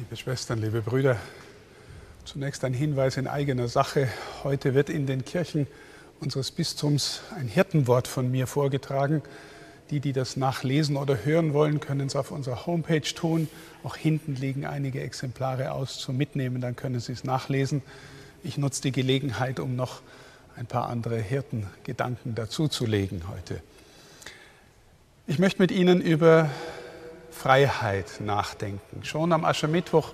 Liebe Schwestern, liebe Brüder, zunächst ein Hinweis in eigener Sache. Heute wird in den Kirchen unseres Bistums ein Hirtenwort von mir vorgetragen. Die, die das nachlesen oder hören wollen, können es auf unserer Homepage tun. Auch hinten liegen einige Exemplare aus zum Mitnehmen, dann können Sie es nachlesen. Ich nutze die Gelegenheit, um noch ein paar andere Hirtengedanken dazuzulegen heute. Ich möchte mit Ihnen über Freiheit nachdenken. Schon am Aschermittwoch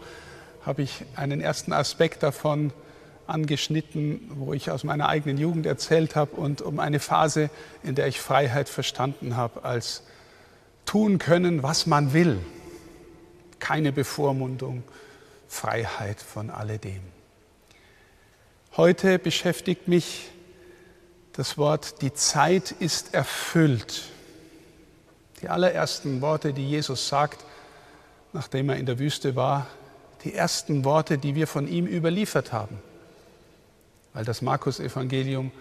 habe ich einen ersten Aspekt davon angeschnitten, wo ich aus meiner eigenen Jugend erzählt habe und um eine Phase, in der ich Freiheit verstanden habe als tun können, was man will. Keine Bevormundung, Freiheit von alledem. Heute beschäftigt mich das Wort, die Zeit ist erfüllt. Die allerersten Worte, die Jesus sagt, nachdem er in der Wüste war, die ersten Worte, die wir von ihm überliefert haben, weil das Markus-Evangelium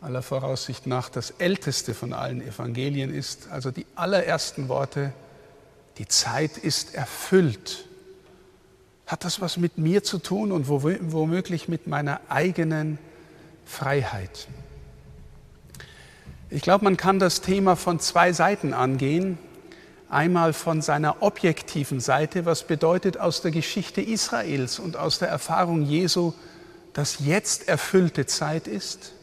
aller Voraussicht nach das älteste von allen Evangelien ist, also die allerersten Worte, die Zeit ist erfüllt. Hat das was mit mir zu tun und womöglich mit meiner eigenen Freiheit? Ich glaube, man kann das Thema von zwei Seiten angehen. Einmal von seiner objektiven Seite, was bedeutet aus der Geschichte Israels und aus der Erfahrung Jesu, dass jetzt erfüllte Zeit ist.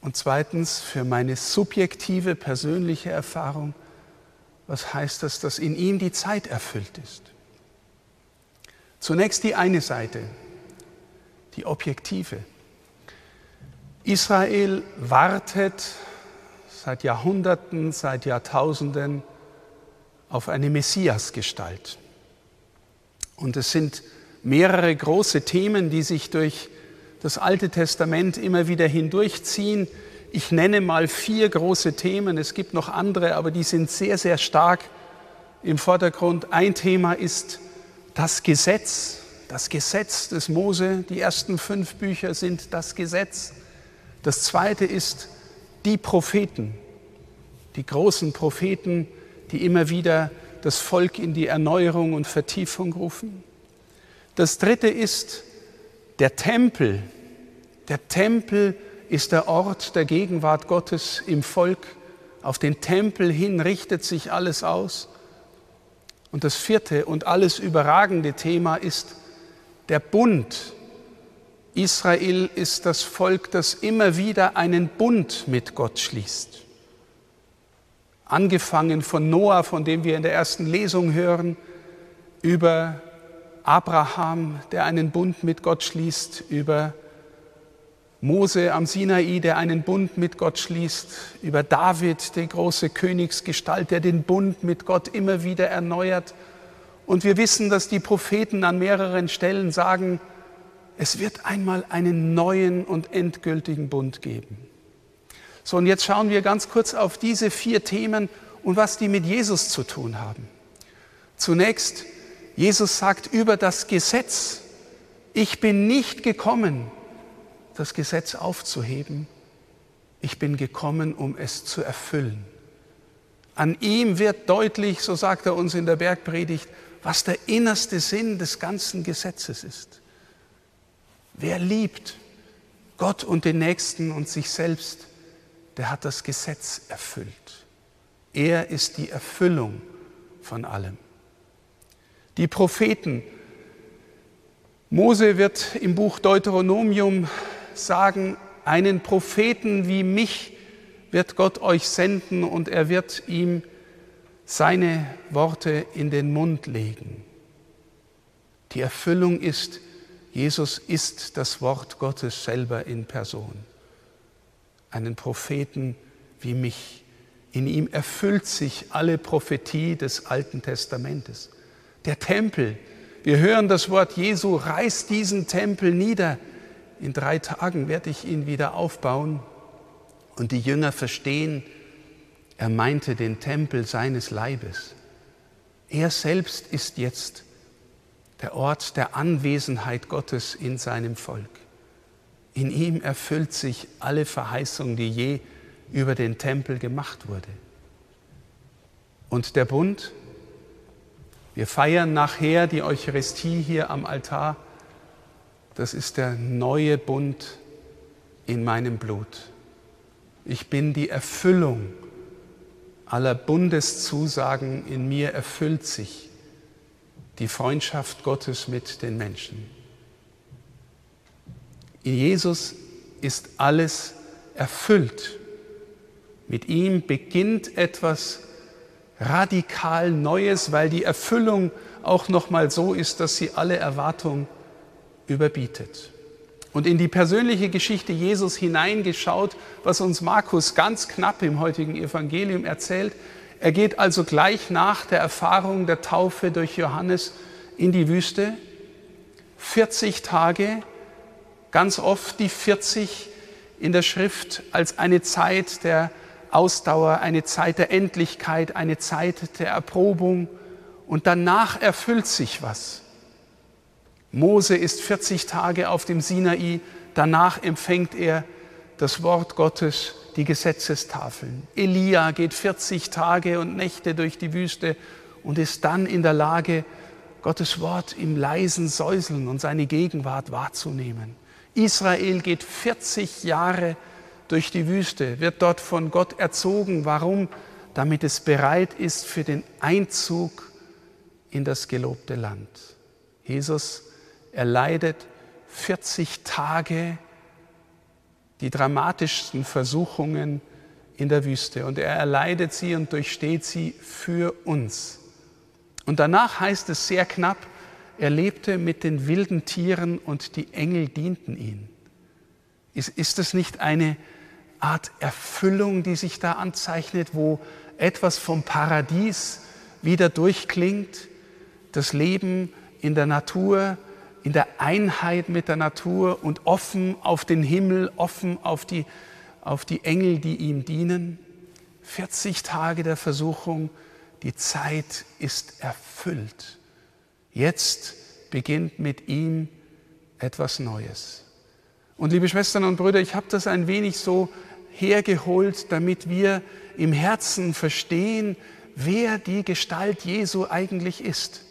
Und zweitens für meine subjektive, persönliche Erfahrung, was heißt das, dass in ihm die Zeit erfüllt ist. Zunächst die eine Seite, die objektive. Israel wartet seit Jahrhunderten, seit Jahrtausenden auf eine Messiasgestalt. Und es sind mehrere große Themen, die sich durch das Alte Testament immer wieder hindurchziehen. Ich nenne mal vier große Themen. Es gibt noch andere, aber die sind sehr, sehr stark im Vordergrund. Ein Thema ist das Gesetz, das Gesetz des Mose. Die ersten fünf Bücher sind das Gesetz. Das zweite ist die Propheten, die großen Propheten, die immer wieder das Volk in die Erneuerung und Vertiefung rufen. Das dritte ist der Tempel. Der Tempel ist der Ort der Gegenwart Gottes im Volk. Auf den Tempel hin richtet sich alles aus. Und das vierte und alles überragende Thema ist der Bund, Israel ist das Volk, das immer wieder einen Bund mit Gott schließt. Angefangen von Noah, von dem wir in der ersten Lesung hören, über Abraham, der einen Bund mit Gott schließt, über Mose am Sinai, der einen Bund mit Gott schließt, über David, die große Königsgestalt, der den Bund mit Gott immer wieder erneuert. Und wir wissen, dass die Propheten an mehreren Stellen sagen, es wird einmal einen neuen und endgültigen Bund geben. So, und jetzt schauen wir ganz kurz auf diese vier Themen und was die mit Jesus zu tun haben. Zunächst, Jesus sagt über das Gesetz, ich bin nicht gekommen, das Gesetz aufzuheben, ich bin gekommen, um es zu erfüllen. An ihm wird deutlich, so sagt er uns in der Bergpredigt, was der innerste Sinn des ganzen Gesetzes ist. Wer liebt Gott und den Nächsten und sich selbst, der hat das Gesetz erfüllt. Er ist die Erfüllung von allem. Die Propheten. Mose wird im Buch Deuteronomium sagen, einen Propheten wie mich wird Gott euch senden und er wird ihm seine Worte in den Mund legen. Die Erfüllung ist, Jesus ist das Wort Gottes selber in Person. Einen Propheten wie mich. In ihm erfüllt sich alle Prophetie des Alten Testamentes. Der Tempel, wir hören das Wort Jesu, reiß diesen Tempel nieder. In drei Tagen werde ich ihn wieder aufbauen. Und die Jünger verstehen, er meinte den Tempel seines Leibes. Er selbst ist jetzt der Ort der Anwesenheit Gottes in seinem Volk. In ihm erfüllt sich alle Verheißung, die je über den Tempel gemacht wurde. Und der Bund, Wir feiern nachher die Eucharistie hier am Altar. Das ist der neue Bund in meinem Blut. Ich bin die Erfüllung aller Bundeszusagen. In mir erfüllt sich die Freundschaft Gottes mit den Menschen. In Jesus ist alles erfüllt. Mit ihm beginnt etwas radikal Neues, weil die Erfüllung auch noch mal so ist, dass sie alle Erwartung überbietet. Und in die persönliche Geschichte Jesus hineingeschaut, was uns Markus ganz knapp im heutigen Evangelium erzählt. Er geht also gleich nach der Erfahrung der Taufe durch Johannes in die Wüste. 40 Tage, ganz oft die 40 in der Schrift als eine Zeit der Ausdauer, eine Zeit der Endlichkeit, eine Zeit der Erprobung und danach erfüllt sich was. Mose ist 40 Tage auf dem Sinai, danach empfängt er das Wort Gottes, die Gesetzestafeln. Elia geht 40 Tage und Nächte durch die Wüste und ist dann in der Lage, Gottes Wort im leisen Säuseln und seine Gegenwart wahrzunehmen. Israel geht 40 Jahre durch die Wüste, wird dort von Gott erzogen. Warum? Damit es bereit ist für den Einzug in das gelobte Land. Jesus erleidet 40 Tage die dramatischsten Versuchungen in der Wüste und er erleidet sie und durchsteht sie für uns. Und danach heißt es sehr knapp, er lebte mit den wilden Tieren und die Engel dienten ihm. Ist, ist das nicht eine Art Erfüllung, die sich da anzeichnet, wo etwas vom Paradies wieder durchklingt, das Leben in der Natur, in der Einheit mit der Natur und offen auf den Himmel, offen auf die, auf die Engel, die ihm dienen. 40 Tage der Versuchung, die Zeit ist erfüllt. Jetzt beginnt mit ihm etwas Neues. Und liebe Schwestern und Brüder, ich habe das ein wenig so hergeholt, damit wir im Herzen verstehen, wer die Gestalt Jesu eigentlich ist.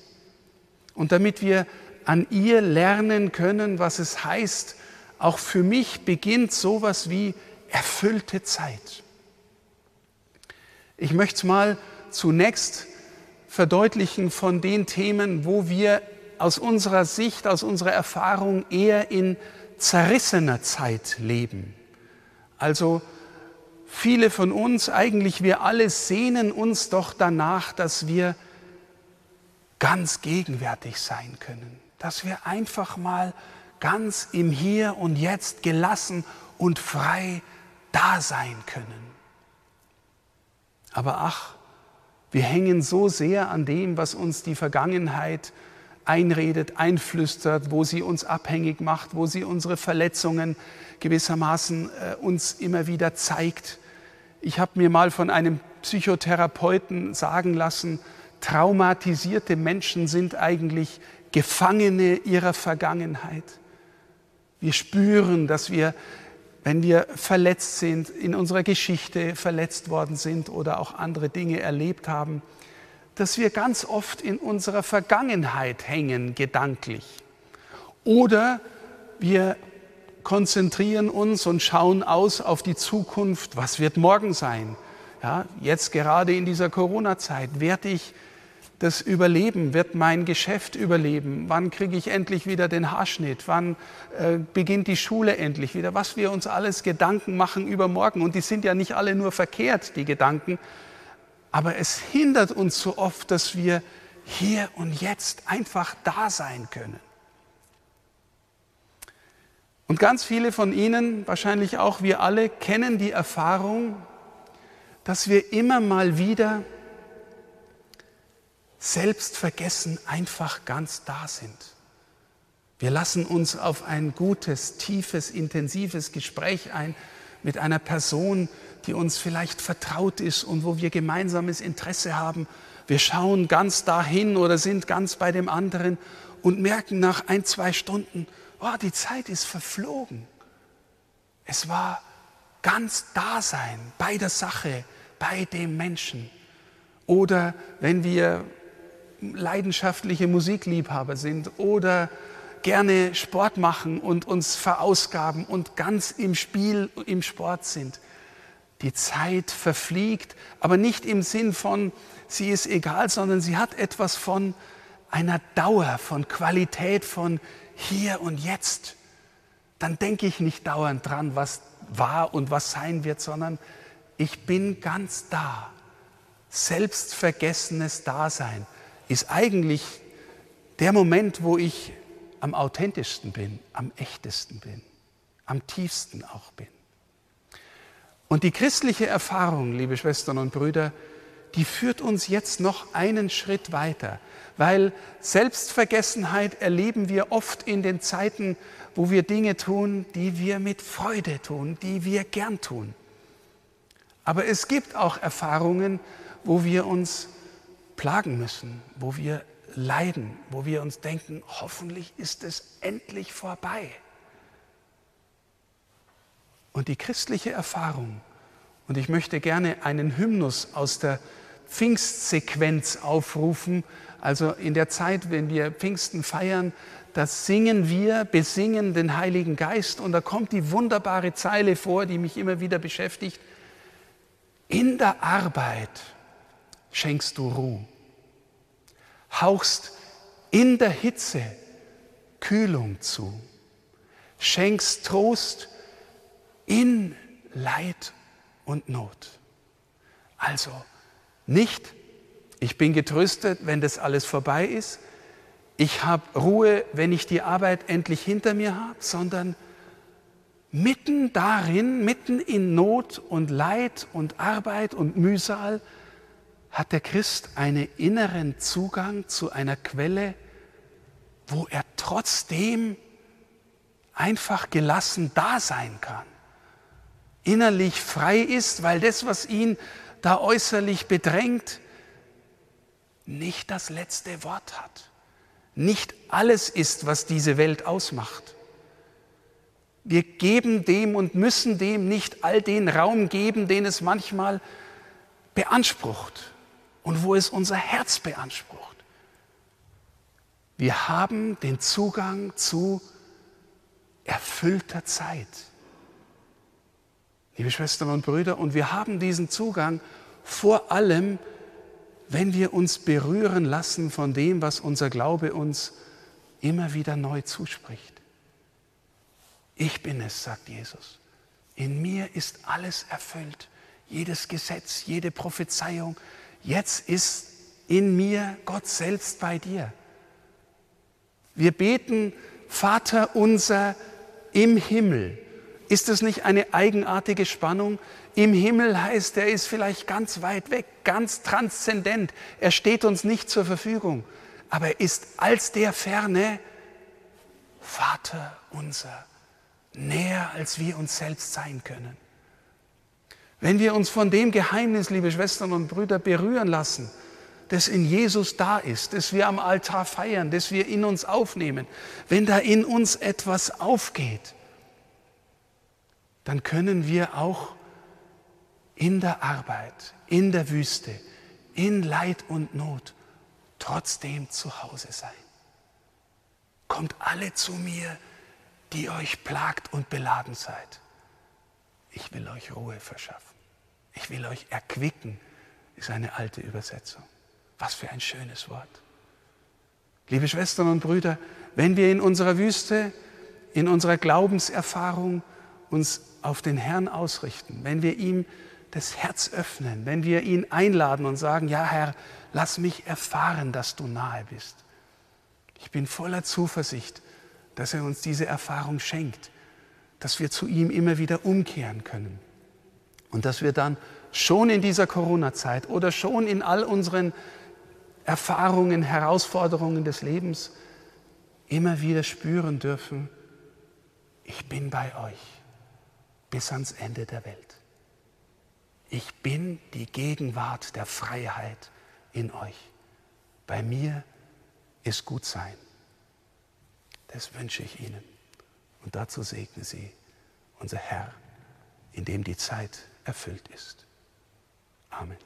Und damit wir an ihr lernen können, was es heißt, auch für mich beginnt sowas wie erfüllte Zeit. Ich möchte es mal zunächst verdeutlichen von den Themen, wo wir aus unserer Sicht, aus unserer Erfahrung eher in zerrissener Zeit leben. Also viele von uns, eigentlich wir alle, sehnen uns doch danach, dass wir ganz gegenwärtig sein können, dass wir einfach mal ganz im Hier und Jetzt gelassen und frei da sein können. Aber ach, wir hängen so sehr an dem, was uns die Vergangenheit einredet, einflüstert, wo sie uns abhängig macht, wo sie unsere Verletzungen gewissermaßen äh, uns immer wieder zeigt. Ich habe mir mal von einem Psychotherapeuten sagen lassen, traumatisierte Menschen sind eigentlich Gefangene ihrer Vergangenheit. Wir spüren, dass wir, wenn wir verletzt sind, in unserer Geschichte verletzt worden sind oder auch andere Dinge erlebt haben, dass wir ganz oft in unserer Vergangenheit hängen, gedanklich. Oder wir konzentrieren uns und schauen aus auf die Zukunft. Was wird morgen sein? Ja, jetzt gerade in dieser Corona-Zeit werde ich das überleben? Wird mein Geschäft überleben? Wann kriege ich endlich wieder den Haarschnitt? Wann äh, beginnt die Schule endlich wieder? Was wir uns alles Gedanken machen über morgen. Und die sind ja nicht alle nur verkehrt, die Gedanken, aber es hindert uns so oft, dass wir hier und jetzt einfach da sein können. Und ganz viele von Ihnen, wahrscheinlich auch wir alle, kennen die Erfahrung, dass wir immer mal wieder selbstvergessen einfach ganz da sind. Wir lassen uns auf ein gutes, tiefes, intensives Gespräch ein mit einer Person, die uns vielleicht vertraut ist und wo wir gemeinsames Interesse haben. Wir schauen ganz dahin oder sind ganz bei dem anderen und merken nach ein, zwei Stunden, oh, die Zeit ist verflogen. Es war ganz Dasein bei der Sache, bei dem Menschen. Oder wenn wir leidenschaftliche Musikliebhaber sind oder gerne Sport machen und uns verausgaben und ganz im Spiel, im Sport sind. Die Zeit verfliegt, aber nicht im Sinn von, sie ist egal, sondern sie hat etwas von einer Dauer, von Qualität, von hier und jetzt. Dann denke ich nicht dauernd dran, was war und was sein wird, sondern ich bin ganz da. Selbstvergessenes Dasein ist eigentlich der Moment, wo ich am authentischsten bin, am echtesten bin, am tiefsten auch bin. Und die christliche Erfahrung, liebe Schwestern und Brüder, die führt uns jetzt noch einen Schritt weiter, weil Selbstvergessenheit erleben wir oft in den Zeiten, wo wir Dinge tun, die wir mit Freude tun, die wir gern tun. Aber es gibt auch Erfahrungen, wo wir uns plagen müssen, wo wir leiden, wo wir uns denken, hoffentlich ist es endlich vorbei. Und die christliche Erfahrung, und ich möchte gerne einen Hymnus aus der Pfingstsequenz aufrufen, also in der Zeit, wenn wir Pfingsten feiern, da singen wir, besingen den Heiligen Geist und da kommt die wunderbare Zeile vor, die mich immer wieder beschäftigt. In der Arbeit schenkst du Ruhe hauchst in der Hitze Kühlung zu, schenkst Trost in Leid und Not. Also nicht, ich bin getröstet, wenn das alles vorbei ist, ich habe Ruhe, wenn ich die Arbeit endlich hinter mir habe, sondern mitten darin, mitten in Not und Leid und Arbeit und Mühsal, hat der Christ einen inneren Zugang zu einer Quelle, wo er trotzdem einfach gelassen da sein kann, innerlich frei ist, weil das, was ihn da äußerlich bedrängt, nicht das letzte Wort hat, nicht alles ist, was diese Welt ausmacht. Wir geben dem und müssen dem nicht all den Raum geben, den es manchmal beansprucht und wo es unser Herz beansprucht. Wir haben den Zugang zu erfüllter Zeit. Liebe Schwestern und Brüder, und wir haben diesen Zugang vor allem, wenn wir uns berühren lassen von dem, was unser Glaube uns immer wieder neu zuspricht. Ich bin es, sagt Jesus. In mir ist alles erfüllt. Jedes Gesetz, jede Prophezeiung, jetzt ist in mir Gott selbst bei dir. Wir beten, Vater unser im Himmel. Ist das nicht eine eigenartige Spannung? Im Himmel heißt, er ist vielleicht ganz weit weg, ganz transzendent. Er steht uns nicht zur Verfügung, aber er ist als der Ferne Vater unser, näher als wir uns selbst sein können. Wenn wir uns von dem Geheimnis, liebe Schwestern und Brüder, berühren lassen, das in Jesus da ist, das wir am Altar feiern, das wir in uns aufnehmen, wenn da in uns etwas aufgeht, dann können wir auch in der Arbeit, in der Wüste, in Leid und Not trotzdem zu Hause sein. Kommt alle zu mir, die euch plagt und beladen seid. Ich will euch Ruhe verschaffen. Ich will euch erquicken, ist eine alte Übersetzung. Was für ein schönes Wort. Liebe Schwestern und Brüder, wenn wir in unserer Wüste, in unserer Glaubenserfahrung uns auf den Herrn ausrichten, wenn wir ihm das Herz öffnen, wenn wir ihn einladen und sagen, ja Herr, lass mich erfahren, dass du nahe bist. Ich bin voller Zuversicht, dass er uns diese Erfahrung schenkt, dass wir zu ihm immer wieder umkehren können. Und dass wir dann schon in dieser Corona-Zeit oder schon in all unseren Erfahrungen, Herausforderungen des Lebens immer wieder spüren dürfen, ich bin bei euch bis ans Ende der Welt. Ich bin die Gegenwart der Freiheit in euch. Bei mir ist gut sein. Das wünsche ich Ihnen. Und dazu segne Sie unser Herr, in dem die Zeit erfüllt ist. Amen.